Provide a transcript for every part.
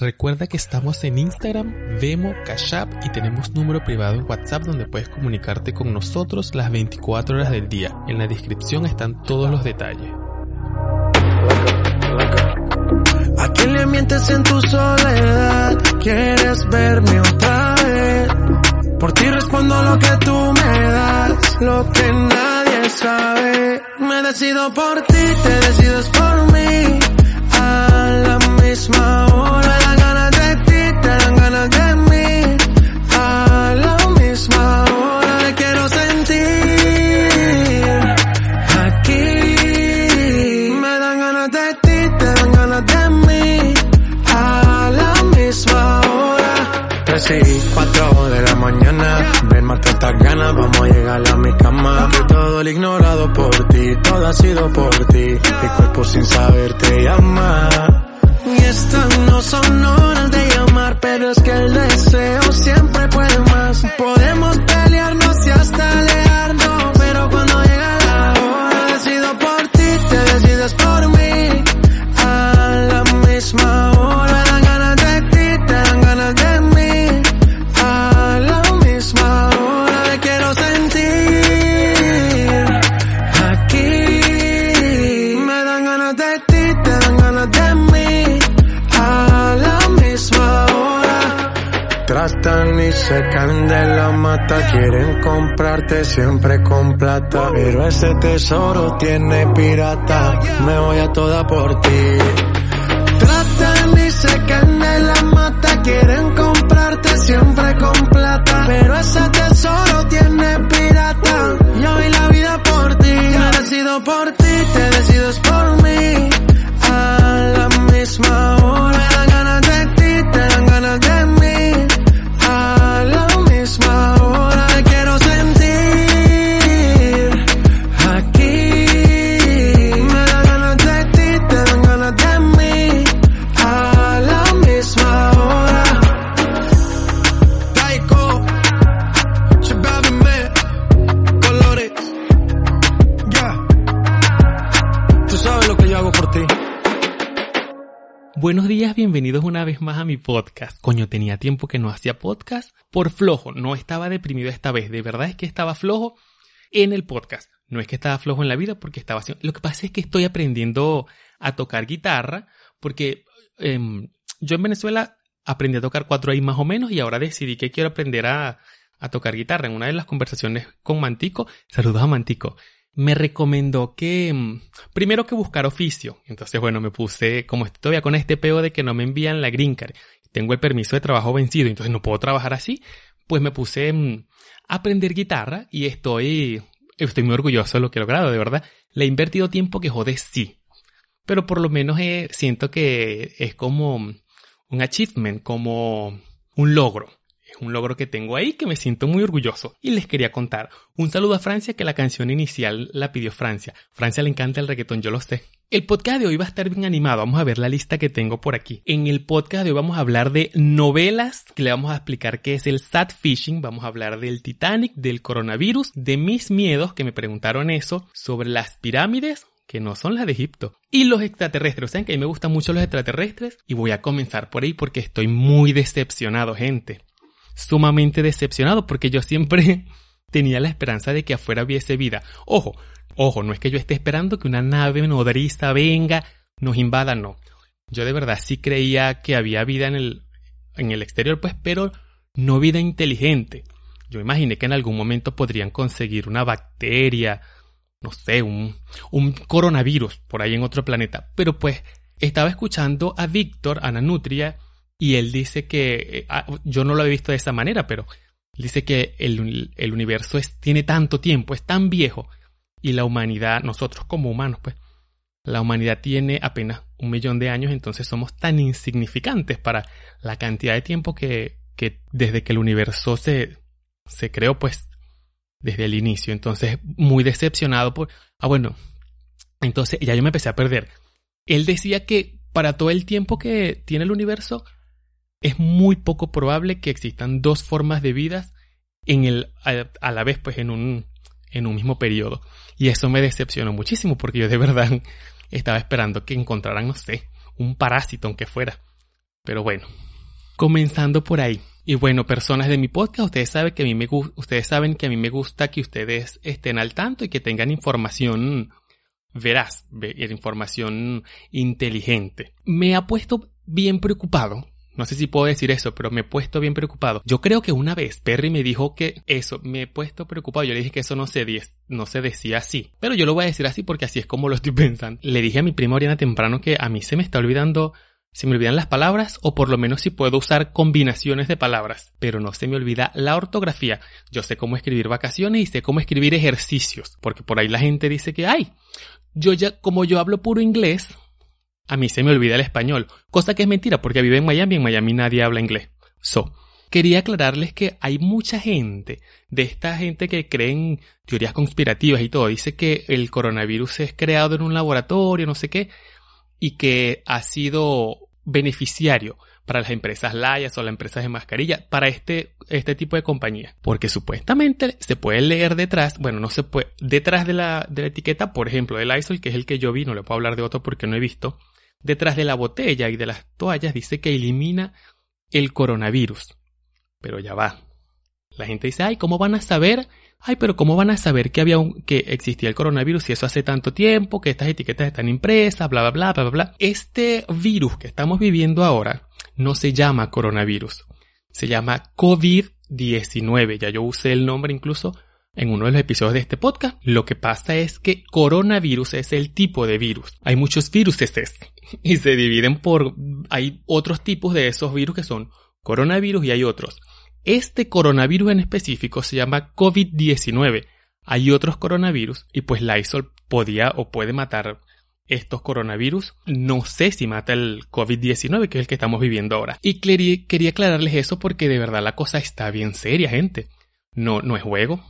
Recuerda que estamos en Instagram, Vemo, Cash App y tenemos número privado en WhatsApp donde puedes comunicarte con nosotros las 24 horas del día. En la descripción están todos los detalles. ¿A quién le mientes en tu soledad? ¿Quieres verme otra vez? Por ti respondo lo que tú me das, lo que nadie sabe. Me decido por ti, te decides por mí. A la misma vamos a llegar a mi cama. Que todo el ignorado por ti, todo ha sido por ti. Mi cuerpo sin saber te llama. Y estas no son horas de llamar, pero es que el se caen de la mata, quieren comprarte siempre con plata. Pero ese tesoro tiene pirata, me voy a toda por ti. Tratan y se caen de la mata, quieren comprarte siempre con plata. Pero ese tesoro tiene pirata, yo vi la vida por ti. Me decido por ti, una vez más a mi podcast. Coño, tenía tiempo que no hacía podcast por flojo. No estaba deprimido esta vez. De verdad es que estaba flojo en el podcast. No es que estaba flojo en la vida porque estaba haciendo... Lo que pasa es que estoy aprendiendo a tocar guitarra porque em, yo en Venezuela aprendí a tocar cuatro ahí más o menos y ahora decidí que quiero aprender a, a tocar guitarra. En una de las conversaciones con Mantico, saludos a Mantico, me recomendó que mm, primero que buscar oficio. Entonces, bueno, me puse, como estoy todavía con este peo de que no me envían la green card, tengo el permiso de trabajo vencido, entonces no puedo trabajar así, pues me puse mm, a aprender guitarra y estoy, estoy muy orgulloso de lo que he logrado, de verdad. Le he invertido tiempo que jode sí. Pero por lo menos eh, siento que es como un achievement, como un logro. Es un logro que tengo ahí que me siento muy orgulloso. Y les quería contar. Un saludo a Francia que la canción inicial la pidió Francia. Francia le encanta el reggaetón, yo lo sé. El podcast de hoy va a estar bien animado. Vamos a ver la lista que tengo por aquí. En el podcast de hoy vamos a hablar de novelas, que le vamos a explicar qué es el sad fishing. Vamos a hablar del Titanic, del coronavirus, de mis miedos, que me preguntaron eso, sobre las pirámides, que no son las de Egipto. Y los extraterrestres. Saben que a mí me gustan mucho los extraterrestres. Y voy a comenzar por ahí porque estoy muy decepcionado, gente. Sumamente decepcionado porque yo siempre tenía la esperanza de que afuera hubiese vida. Ojo, ojo, no es que yo esté esperando que una nave nodriza venga, nos invada, no. Yo de verdad sí creía que había vida en el, en el exterior, pues, pero no vida inteligente. Yo imaginé que en algún momento podrían conseguir una bacteria, no sé, un, un coronavirus por ahí en otro planeta. Pero pues estaba escuchando a Víctor, a Nanutria, y él dice que, eh, ah, yo no lo he visto de esa manera, pero dice que el, el universo tiene tanto tiempo, es tan viejo, y la humanidad, nosotros como humanos, pues, la humanidad tiene apenas un millón de años, entonces somos tan insignificantes para la cantidad de tiempo que, que desde que el universo se, se creó, pues, desde el inicio. Entonces, muy decepcionado por... Ah, bueno, entonces ya yo me empecé a perder. Él decía que para todo el tiempo que tiene el universo, es muy poco probable que existan dos formas de vidas en el, a, a la vez, pues, en un, en un mismo periodo. Y eso me decepcionó muchísimo porque yo de verdad estaba esperando que encontraran, no sé, un parásito aunque fuera. Pero bueno, comenzando por ahí. Y bueno, personas de mi podcast, ustedes saben que a mí me ustedes saben que a mí me gusta que ustedes estén al tanto y que tengan información veraz, información inteligente. Me ha puesto bien preocupado. No sé si puedo decir eso, pero me he puesto bien preocupado. Yo creo que una vez Perry me dijo que eso, me he puesto preocupado. Yo le dije que eso no se, no se decía así. Pero yo lo voy a decir así porque así es como lo estoy pensando. Le dije a mi prima Oriana temprano que a mí se me está olvidando se me olvidan las palabras o por lo menos si puedo usar combinaciones de palabras, pero no se me olvida la ortografía. Yo sé cómo escribir vacaciones y sé cómo escribir ejercicios, porque por ahí la gente dice que, ay, yo ya, como yo hablo puro inglés, a mí se me olvida el español, cosa que es mentira porque vive en Miami y en Miami nadie habla inglés. So, quería aclararles que hay mucha gente, de esta gente que cree en teorías conspirativas y todo, dice que el coronavirus es creado en un laboratorio, no sé qué, y que ha sido beneficiario para las empresas Layas o las empresas de mascarilla, para este, este tipo de compañía. Porque supuestamente se puede leer detrás, bueno, no se puede, detrás de la, de la etiqueta, por ejemplo, del ISOL, que es el que yo vi, no le puedo hablar de otro porque no he visto, detrás de la botella y de las toallas dice que elimina el coronavirus. Pero ya va. La gente dice, ay, ¿cómo van a saber ay, pero ¿cómo van a saber que había un, que existía el coronavirus si eso hace tanto tiempo, que estas etiquetas están impresas, bla, bla, bla, bla, bla? Este virus que estamos viviendo ahora no se llama coronavirus, se llama COVID-19. Ya yo usé el nombre incluso en uno de los episodios de este podcast. Lo que pasa es que coronavirus es el tipo de virus. Hay muchos virus y se dividen por, hay otros tipos de esos virus que son coronavirus y hay otros. Este coronavirus en específico se llama COVID-19. Hay otros coronavirus y pues Lysol podía o puede matar estos coronavirus. No sé si mata el COVID-19, que es el que estamos viviendo ahora. Y quería aclararles eso porque de verdad la cosa está bien seria, gente. No, no es juego.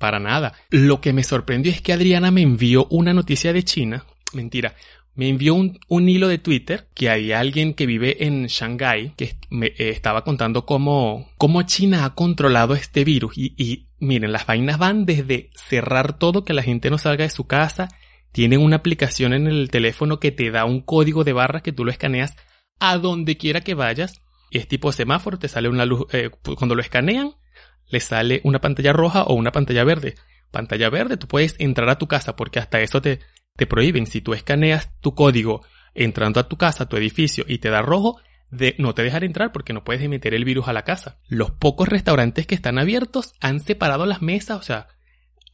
Para nada. Lo que me sorprendió es que Adriana me envió una noticia de China. Mentira me envió un, hilo de Twitter que hay alguien que vive en Shanghái que me eh, estaba contando cómo, cómo China ha controlado este virus. Y, miren, las vainas van desde cerrar todo, que la gente no salga de su casa. Tienen una aplicación en el teléfono que te da un código de barras que tú lo escaneas a donde quiera que vayas. Es tipo semáforo, te sale una luz, eh, cuando lo escanean, le sale una pantalla roja o una pantalla verde. Pantalla verde, tú puedes entrar a tu casa porque hasta eso te, te prohíben, si tú escaneas tu código entrando a tu casa, a tu edificio y te da rojo, de, no te dejan entrar porque no puedes meter el virus a la casa. Los pocos restaurantes que están abiertos han separado las mesas, o sea,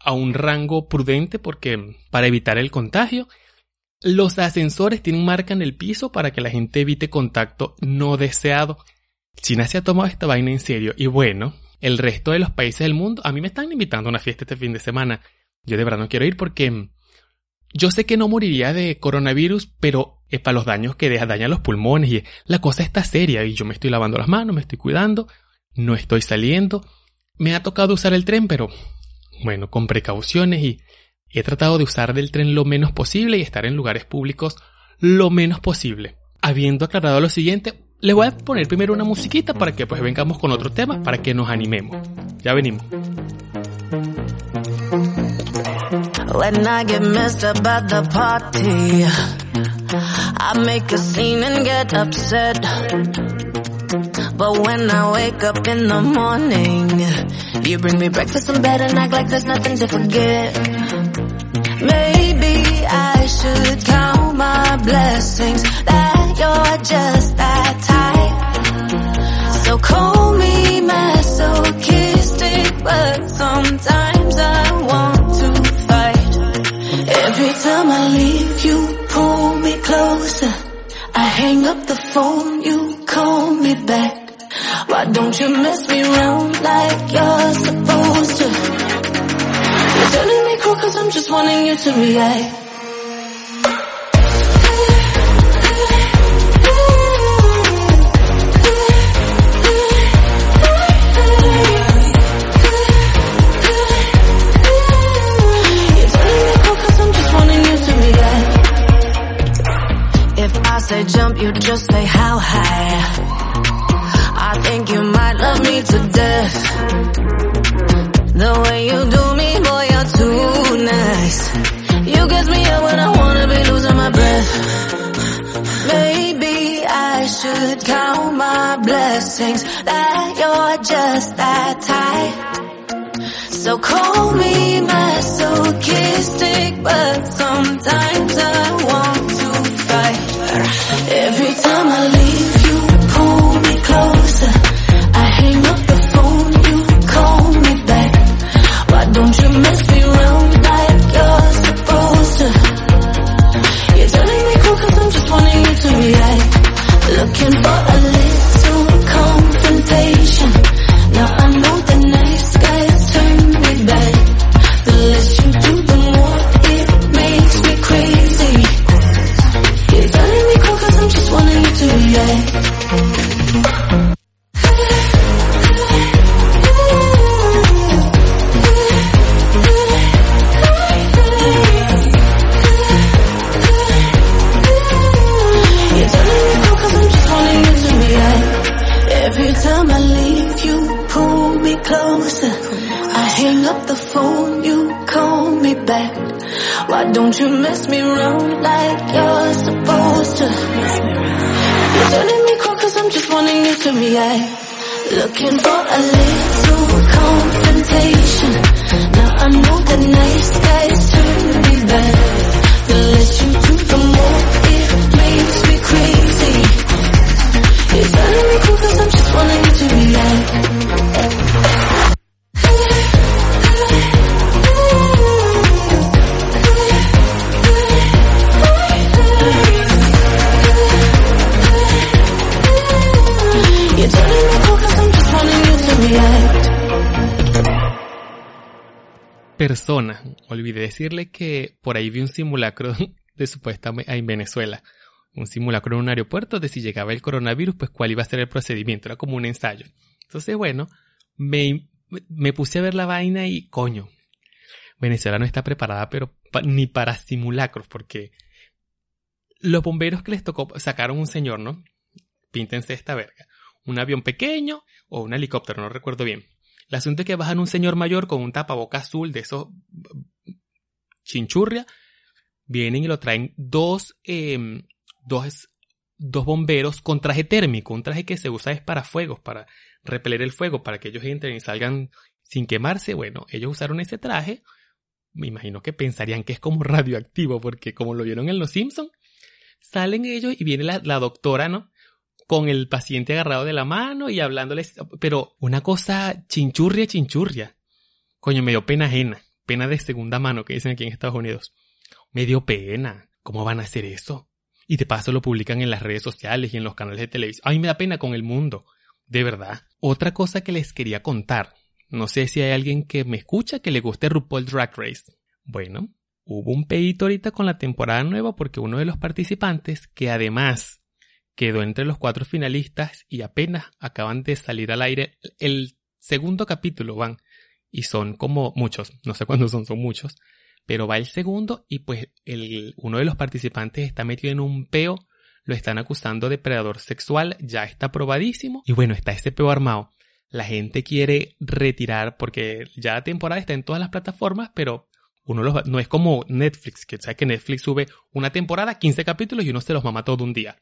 a un rango prudente porque para evitar el contagio. Los ascensores tienen marca en el piso para que la gente evite contacto no deseado. China se ha tomado esta vaina en serio y bueno, el resto de los países del mundo, a mí me están invitando a una fiesta este fin de semana. Yo de verdad no quiero ir porque yo sé que no moriría de coronavirus, pero es para los daños que deja, daña los pulmones y la cosa está seria y yo me estoy lavando las manos, me estoy cuidando, no estoy saliendo. Me ha tocado usar el tren, pero bueno, con precauciones y he tratado de usar del tren lo menos posible y estar en lugares públicos lo menos posible. Habiendo aclarado lo siguiente, les voy a poner primero una musiquita para que pues vengamos con otro tema, para que nos animemos. Ya venimos. When I get messed up at the party, I make a scene and get upset. But when I wake up in the morning, you bring me breakfast in bed and act like there's nothing to forget. Maybe I should count my blessings that you're just that phone, you call me back. Why don't you mess me around like you're supposed to? You're turning me cool cause I'm just wanting you to react. Jump, you just say how high. I think you might love me to death. The way you do me, boy, you're too nice. You get me up when I wanna be losing my breath. Maybe I should count my blessings that you're just that type. So call me masochistic, but sometimes I want. Every time I leave, you pull me closer. I hang up the phone, you call me back. Why don't you mess me around like you're supposed to? You're telling me cool cause I'm just wanting you to react. Looking for closer. I hang up the phone, you call me back. Why don't you mess me around like you're supposed to? You're telling me cool cause I'm just wanting you to react. Looking for a little confrontation. Now I know the nice guys turn me back. The less you do, the more it makes me crazy. You're telling me cool cause I'm just wanting you to react. Persona. Olvidé decirle que por ahí vi un simulacro de supuestamente en Venezuela. Un simulacro en un aeropuerto de si llegaba el coronavirus, pues cuál iba a ser el procedimiento. Era como un ensayo. Entonces, bueno, me, me puse a ver la vaina y coño. Venezuela no está preparada, pero ni para simulacros, porque los bomberos que les tocó sacaron un señor, ¿no? Píntense esta verga. Un avión pequeño o un helicóptero, no recuerdo bien. El asunto es que bajan un señor mayor con un tapaboca azul de esos chinchurria. Vienen y lo traen dos, eh, dos, dos bomberos con traje térmico. Un traje que se usa es para fuegos, para repeler el fuego, para que ellos entren y salgan sin quemarse. Bueno, ellos usaron ese traje. Me imagino que pensarían que es como radioactivo, porque como lo vieron en Los Simpsons, salen ellos y viene la doctora, ¿no? Con el paciente agarrado de la mano y hablándoles, pero una cosa chinchurria, chinchurria. Coño, me dio pena ajena, pena de segunda mano que dicen aquí en Estados Unidos. Me dio pena. ¿Cómo van a hacer eso? Y de paso lo publican en las redes sociales y en los canales de televisión. A mí me da pena con el mundo. De verdad. Otra cosa que les quería contar. No sé si hay alguien que me escucha que le guste RuPaul Drag Race. Bueno, hubo un pedito ahorita con la temporada nueva porque uno de los participantes, que además quedó entre los cuatro finalistas y apenas acaban de salir al aire el segundo capítulo, van. Y son como muchos, no sé cuántos son, son muchos. Pero va el segundo y pues el, uno de los participantes está metido en un peo, lo están acusando de predador sexual, ya está probadísimo. Y bueno, está ese peo armado. La gente quiere retirar porque ya la temporada está en todas las plataformas, pero uno los va- no es como Netflix, que sabe que Netflix sube una temporada, 15 capítulos y uno se los mama todo un día.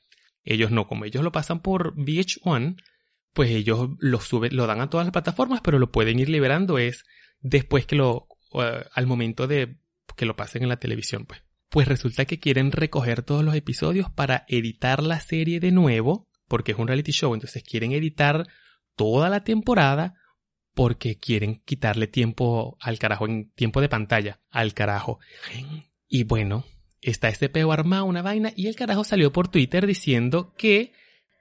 Ellos no, como ellos lo pasan por VH1, pues ellos lo suben, lo dan a todas las plataformas, pero lo pueden ir liberando es después que lo, al momento de que lo pasen en la televisión, pues. Pues resulta que quieren recoger todos los episodios para editar la serie de nuevo, porque es un reality show, entonces quieren editar toda la temporada porque quieren quitarle tiempo al carajo, en tiempo de pantalla, al carajo. Y bueno, está este peo armado, una vaina, y el carajo salió por Twitter diciendo que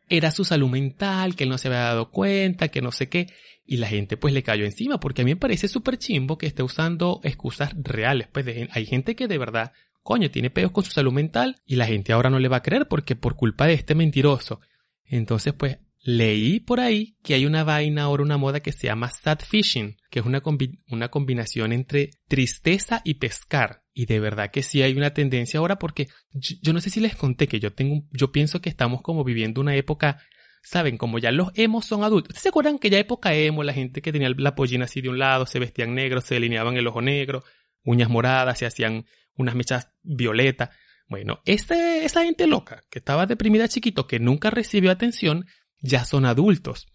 era su salud mental, que él no se había dado cuenta, que no sé qué, y la gente pues le cayó encima, porque a mí me parece súper chimbo que esté usando excusas reales, pues de hay gente que de verdad, coño, tiene peos con su salud mental, y la gente ahora no le va a creer porque por culpa de este mentiroso. Entonces pues leí por ahí que hay una vaina ahora, una moda que se llama sad fishing, que es una, una combinación entre tristeza y pescar. Y de verdad que sí hay una tendencia ahora porque yo, no sé si les conté que yo tengo, yo pienso que estamos como viviendo una época, saben, como ya los emos son adultos. ¿Ustedes se acuerdan que ya época emo, la gente que tenía la pollina así de un lado, se vestían negros, se delineaban el ojo negro, uñas moradas, se hacían unas mechas violetas? Bueno, este, esa gente loca que estaba deprimida chiquito, que nunca recibió atención, ya son adultos.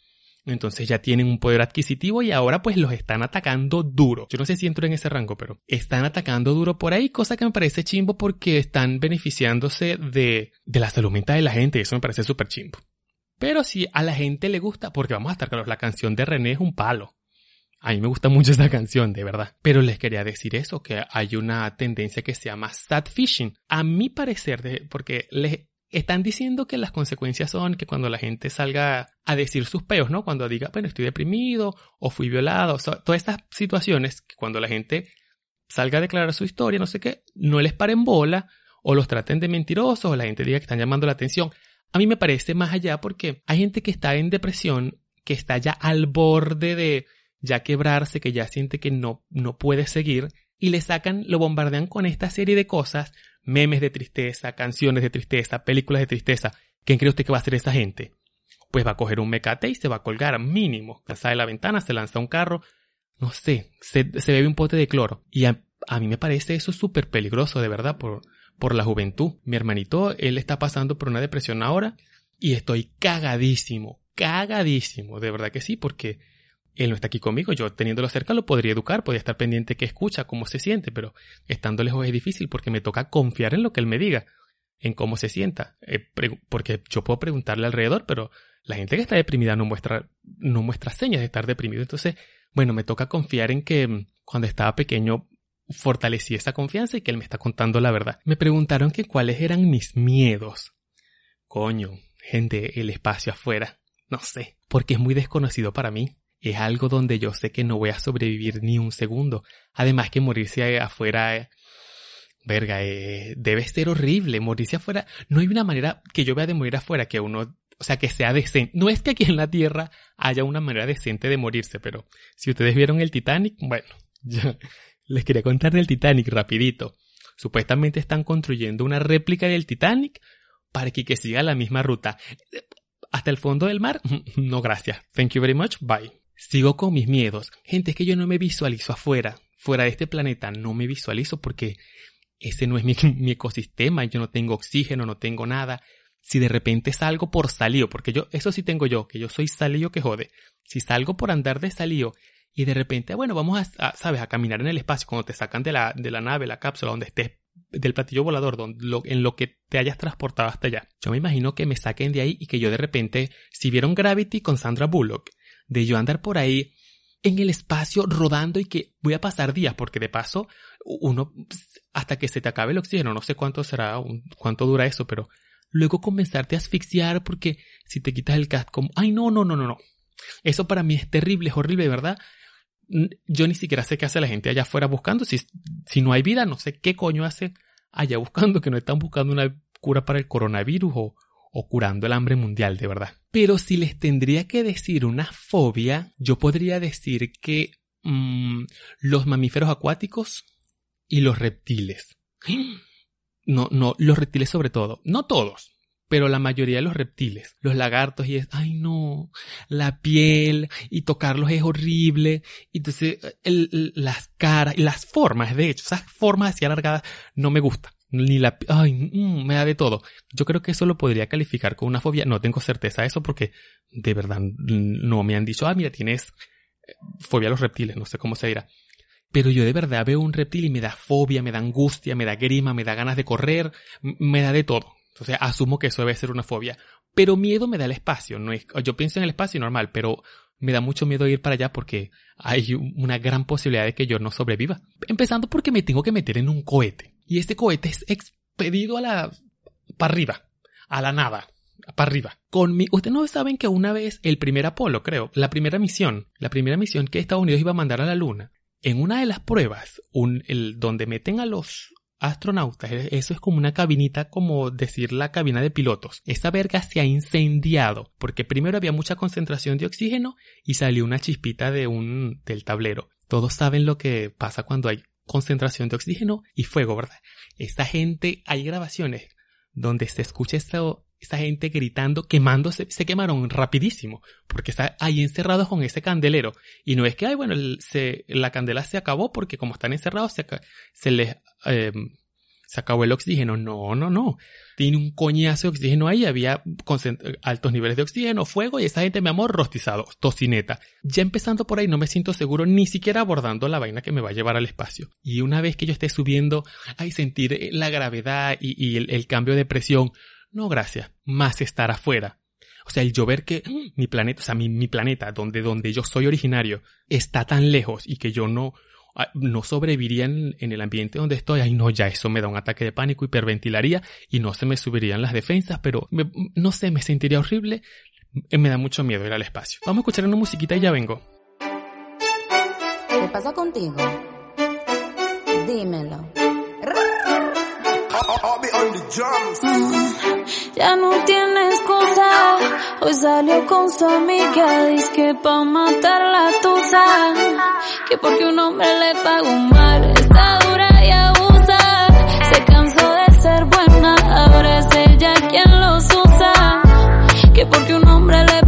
Entonces ya tienen un poder adquisitivo y ahora pues los están atacando duro. Yo no sé si entro en ese rango, pero están atacando duro por ahí, cosa que me parece chimbo porque están beneficiándose de, de la salud mental de la gente. Eso me parece súper chimbo. Pero si a la gente le gusta, porque vamos a estar claros, la canción de René es un palo. A mí me gusta mucho esta canción, de verdad. Pero les quería decir eso, que hay una tendencia que se llama sad fishing. A mi parecer, porque les están diciendo que las consecuencias son que cuando la gente salga a decir sus peos, ¿no? Cuando diga, bueno, estoy deprimido o fui violado, todas estas situaciones que cuando la gente salga a declarar su historia, no sé qué, no les paren bola o los traten de mentirosos o la gente diga que están llamando la atención. A mí me parece más allá porque hay gente que está en depresión, que está ya al borde de ya quebrarse, que ya siente que no, no puede seguir y le sacan, lo bombardean con esta serie de cosas memes de tristeza, canciones de tristeza, películas de tristeza. ¿Quién cree usted que va a hacer esa gente? Pues va a coger un mecate y se va a colgar mínimo. Sale la ventana, se lanza un carro, no sé, se, bebe un pote de cloro. Y a, mí me parece eso súper peligroso, de verdad, por, por la juventud. Mi hermanito, él está pasando por una depresión ahora y estoy cagadísimo, cagadísimo, de verdad que sí, porque él no está aquí conmigo, yo teniéndolo cerca lo podría educar, podría estar pendiente que escucha, cómo se siente, pero estando lejos es difícil porque me toca confiar en lo que él me diga, en cómo se sienta, eh, porque yo puedo preguntarle alrededor, pero la gente que está deprimida no muestra, no muestra señas de estar deprimido, entonces, bueno, me toca confiar en que mm, cuando estaba pequeño fortalecí esa confianza y que él me está contando la verdad. Me preguntaron que cuáles eran mis miedos. Coño, gente, el espacio afuera. No sé, porque es muy desconocido para mí es algo donde yo sé que no voy a sobrevivir ni un segundo. Además que morirse afuera, eh, verga, eh, debe ser horrible. Morirse afuera, no hay una manera que yo vea de morir afuera que uno, o sea, que sea decente. No es que aquí en la Tierra haya una manera decente de morirse, pero si ustedes vieron el Titanic, bueno, yo les quería contar del Titanic rapidito. Supuestamente están construyendo una réplica del Titanic para que, que siga la misma ruta. Hasta el fondo del mar, no gracias. Thank you very much. Bye. Sigo con mis miedos. Gente, es que yo no me visualizo afuera. Fuera de este planeta no me visualizo porque ese no es mi, ecosistema. Yo no tengo oxígeno, no tengo nada. Si de repente salgo por salío, porque yo, eso sí tengo yo, que yo soy salío que jode. Si salgo por andar de salío y de repente, bueno, vamos a, sabes, a caminar en el espacio, cuando te sacan de la, de la nave, la cápsula, donde estés, del platillo volador, donde, en lo que te hayas transportado hasta allá. Yo me imagino que me saquen de ahí y que yo de repente, si vieron Gravity con Sandra Bullock, de yo andar por ahí en el espacio rodando y que voy a pasar días, porque de paso, uno, hasta que se te acabe el oxígeno, no sé cuánto será, cuánto dura eso, pero luego comenzarte a asfixiar porque si te quitas el casco, ay, no, no, no, no, no. Eso para mí es terrible, es horrible, ¿verdad? Yo ni siquiera sé qué hace la gente allá afuera buscando. Si, si no hay vida, no sé qué coño hace allá buscando, que no están buscando una cura para el coronavirus o, o curando el hambre mundial, de verdad. Pero si les tendría que decir una fobia, yo podría decir que mm, los mamíferos acuáticos y los reptiles. No, no, los reptiles sobre todo. No todos, pero la mayoría de los reptiles, los lagartos y es, ay no, la piel y tocarlos es horrible. Entonces, las caras y las formas, de hecho, esas formas así alargadas no me gustan ni la... Ay, mm, me da de todo. Yo creo que eso lo podría calificar como una fobia. No tengo certeza de eso porque de verdad no me han dicho, ah, mira, tienes eh, fobia a los reptiles, no sé cómo se dirá. Pero yo de verdad veo un reptil y me da fobia, me da angustia, me da grima, me da ganas de correr, me da de todo. Entonces asumo que eso debe ser una fobia. Pero miedo me da el espacio. No es, yo pienso en el espacio normal, pero me da mucho miedo ir para allá porque hay una gran posibilidad de que yo no sobreviva. Empezando porque me tengo que meter en un cohete. Y este cohete es expedido a la... para arriba. A la nada. Para arriba. Con. Ustedes no saben que una vez el primer Apolo, creo, la primera misión, la primera misión que Estados Unidos iba a mandar a la Luna, en una de las pruebas, un, el, donde meten a los astronautas, e, eso es como una cabinita, como decir la cabina de pilotos. Esa verga se ha incendiado porque primero había mucha concentración de oxígeno y salió una chispita de un del tablero. Todos saben lo que pasa cuando hay concentración de oxígeno y fuego, ¿verdad? Esta gente, hay grabaciones donde se escucha esto, esta gente gritando, quemándose, se quemaron rapidísimo, porque está ahí encerrados con ese candelero. Y no es que, ay, bueno, se, la candela se acabó porque como están encerrados se, se les, eh, se acabó el oxígeno. No, no, no. Tiene un coñazo de oxígeno ahí, había altos niveles de oxígeno, fuego y esa gente, mi amor, rostizado, tocineta. Ya empezando por ahí no me siento seguro ni siquiera abordando la vaina que me va a llevar al espacio. Y una vez que yo esté subiendo, ay, sentir eh, la gravedad y, el, cambio de presión. No, gracias. Más estar afuera o sea, el yo ver que mi planeta, o sea, mi, mi planeta, donde, donde yo soy originario, está tan lejos y que yo no, no sobreviviría en, el ambiente donde estoy, ay no, ya eso me da un ataque de pánico, hiperventilaría y no se me subirían las defensas, pero no sé, me sentiría horrible, me da mucho miedo ir al espacio. Vamos a escuchar una musiquita y ya vengo. ¿Qué pasa contigo? Dímelo. Ya no tiene excusa. Hoy salió con su amiga. Dice que pa' matar Que porque un hombre le pagó mal. Está dura y abusa. Se cansó de ser buena. Ahora es ella quien los usa. Que porque un hombre le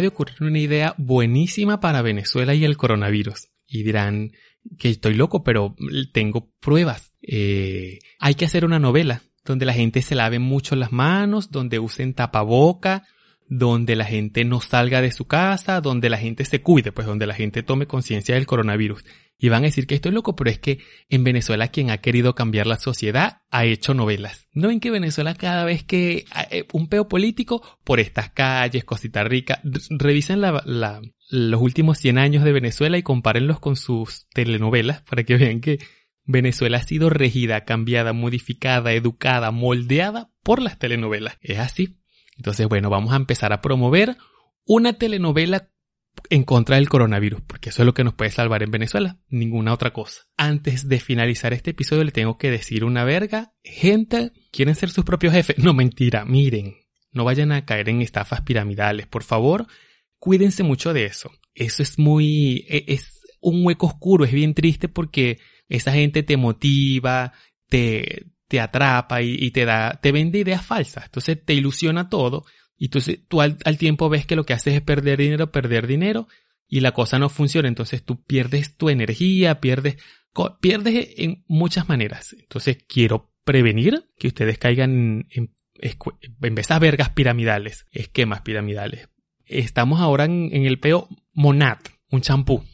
De ocurrir una idea buenísima para Venezuela y el coronavirus. Y dirán que estoy loco, pero tengo pruebas. Eh, hay que hacer una novela donde la gente se lave mucho las manos, donde usen tapaboca, donde la gente no salga de su casa, donde la gente se cuide, pues donde la gente tome conciencia del coronavirus. Y van a decir que estoy loco, pero es que en Venezuela quien ha querido cambiar la sociedad ha hecho novelas. ¿No ven que Venezuela cada vez que eh, un peo político por estas calles, cosita rica, revisen la, la, los últimos 100 años de Venezuela y compárenlos con sus telenovelas para que vean que Venezuela ha sido regida, cambiada, modificada, educada, moldeada por las telenovelas. Es así. Entonces, bueno, vamos a empezar a promover una telenovela en contra del coronavirus, porque eso es lo que nos puede salvar en Venezuela, ninguna otra cosa. Antes de finalizar este episodio le tengo que decir una verga, gente, ¿quieren ser sus propios jefes? No, mentira, miren, no vayan a caer en estafas piramidales, por favor, cuídense mucho de eso. Eso es muy, es un hueco oscuro, es bien triste porque esa gente te motiva, te, te atrapa y, te da, te vende ideas falsas. Entonces te ilusiona todo. Y entonces tú al, tiempo ves que lo que haces es perder dinero, perder dinero y la cosa no funciona. Entonces tú pierdes tu energía, pierdes, pierdes en muchas maneras. Entonces quiero prevenir que ustedes caigan en, en, esas vergas piramidales, esquemas piramidales. Estamos ahora en, el peo Monat, un champú.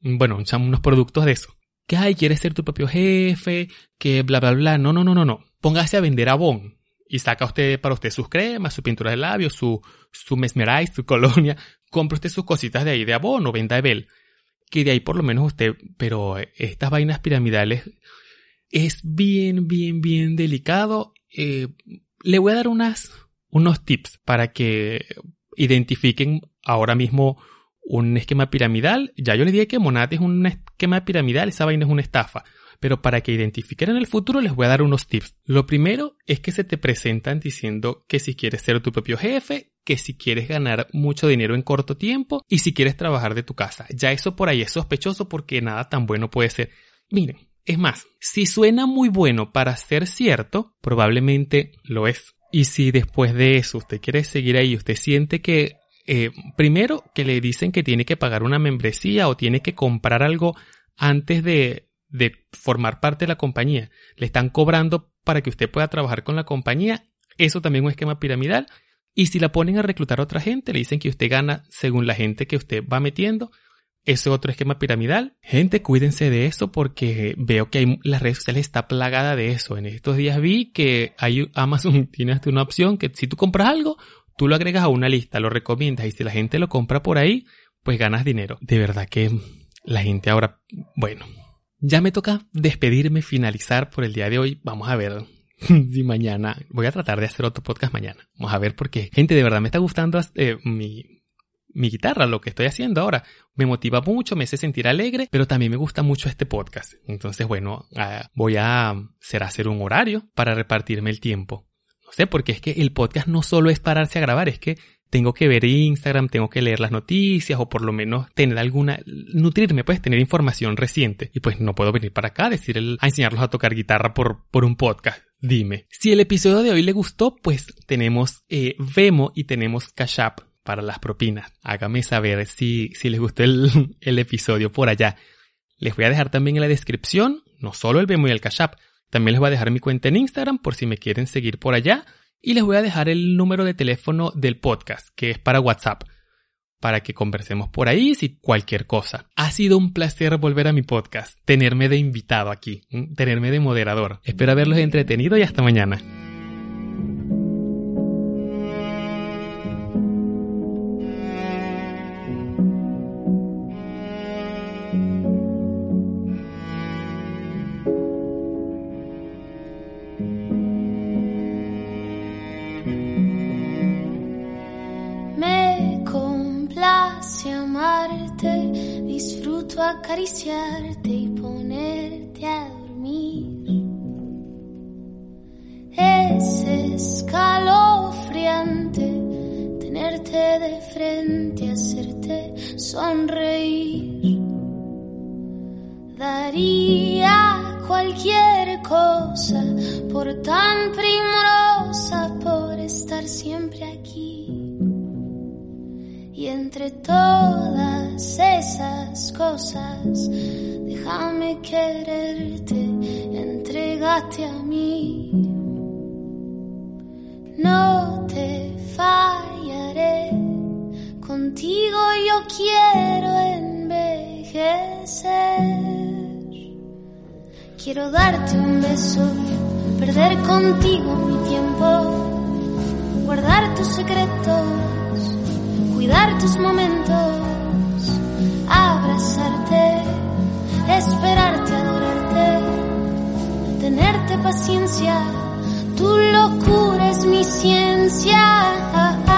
Bueno, unos productos de eso. Que ay, quieres ser tu propio jefe, que bla bla bla. No, no, no, no, no. Póngase a vender Avon y saca usted para usted sus cremas, su pintura de labios, su, su mesmerize, su colonia. Compre usted sus cositas de ahí de Avon o venda Ebel. Que de ahí por lo menos usted, pero estas vainas piramidales es bien, bien, bien delicado. Eh, le voy a dar unas, unos tips para que identifiquen ahora mismo un esquema piramidal. Ya yo les dije que Monat es un esquema piramidal, esa vaina es una estafa. Pero para que identifiquen en el futuro les voy a dar unos tips. Lo primero es que se te presentan diciendo que si quieres ser tu propio jefe, que si quieres ganar mucho dinero en corto tiempo y si quieres trabajar de tu casa. Ya eso por ahí es sospechoso porque nada tan bueno puede ser. Miren, es más, si suena muy bueno para ser cierto, probablemente lo es. Y si después de eso usted quiere seguir ahí, usted siente que, eh, primero, que le dicen que tiene que pagar una membresía o tiene que comprar algo antes de, de formar parte de la compañía, le están cobrando para que usted pueda trabajar con la compañía, eso también es un esquema piramidal. Y si la ponen a reclutar a otra gente, le dicen que usted gana según la gente que usted va metiendo, ese otro esquema piramidal. Gente, cuídense de eso porque veo que hay, las redes sociales está plagada de eso. En estos días vi que hay Amazon tiene hasta una opción que si tú compras algo, tú lo agregas a una lista, lo recomiendas y si la gente lo compra por ahí, pues ganas dinero. De verdad que la gente ahora, bueno, ya me toca despedirme, finalizar por el día de hoy. Vamos a ver si mañana, voy a tratar de hacer otro podcast mañana. Vamos a ver porque, gente, de verdad me está gustando eh, mi, guitarra, lo que estoy haciendo ahora. Me motiva mucho, me hace sentir alegre, pero también me gusta mucho este podcast. Entonces, bueno, ah, voy a hacer, hacer un horario para repartirme el tiempo. No sé, porque es que el podcast no solo es pararse a grabar, es que tengo que ver Instagram, tengo que leer las noticias o por lo menos tener alguna, nutrirme, pues tener información reciente. Y pues no puedo venir para acá a decir a enseñarlos a tocar guitarra por, por un podcast. Dime. Si el episodio de hoy le gustó, pues tenemos eh, Vemo y tenemos Cash para las propinas. Hágame saber si, si les gustó el, el, episodio por allá. Les voy a dejar también en la descripción, no solo el Vemo y el Cash también les voy a dejar mi cuenta en Instagram por si me quieren seguir por allá. Y les voy a dejar el número de teléfono del podcast, que es para WhatsApp, para que conversemos por ahí si cualquier cosa. Ha sido un placer volver a mi podcast, tenerme de invitado aquí, tenerme de moderador. Espero haberlos entretenido y hasta mañana. Acariciarte déjame quererte, entregate a mí. No te fallaré, contigo yo quiero envejecer. Quiero darte un beso, perder contigo mi tiempo, guardar tus secretos cuidar tus momentos, abrazarte, esperarte, adorarte, tenerte paciencia, tu locura es mi ciencia.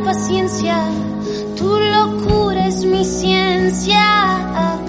paciencia, tu locura es mi ciencia.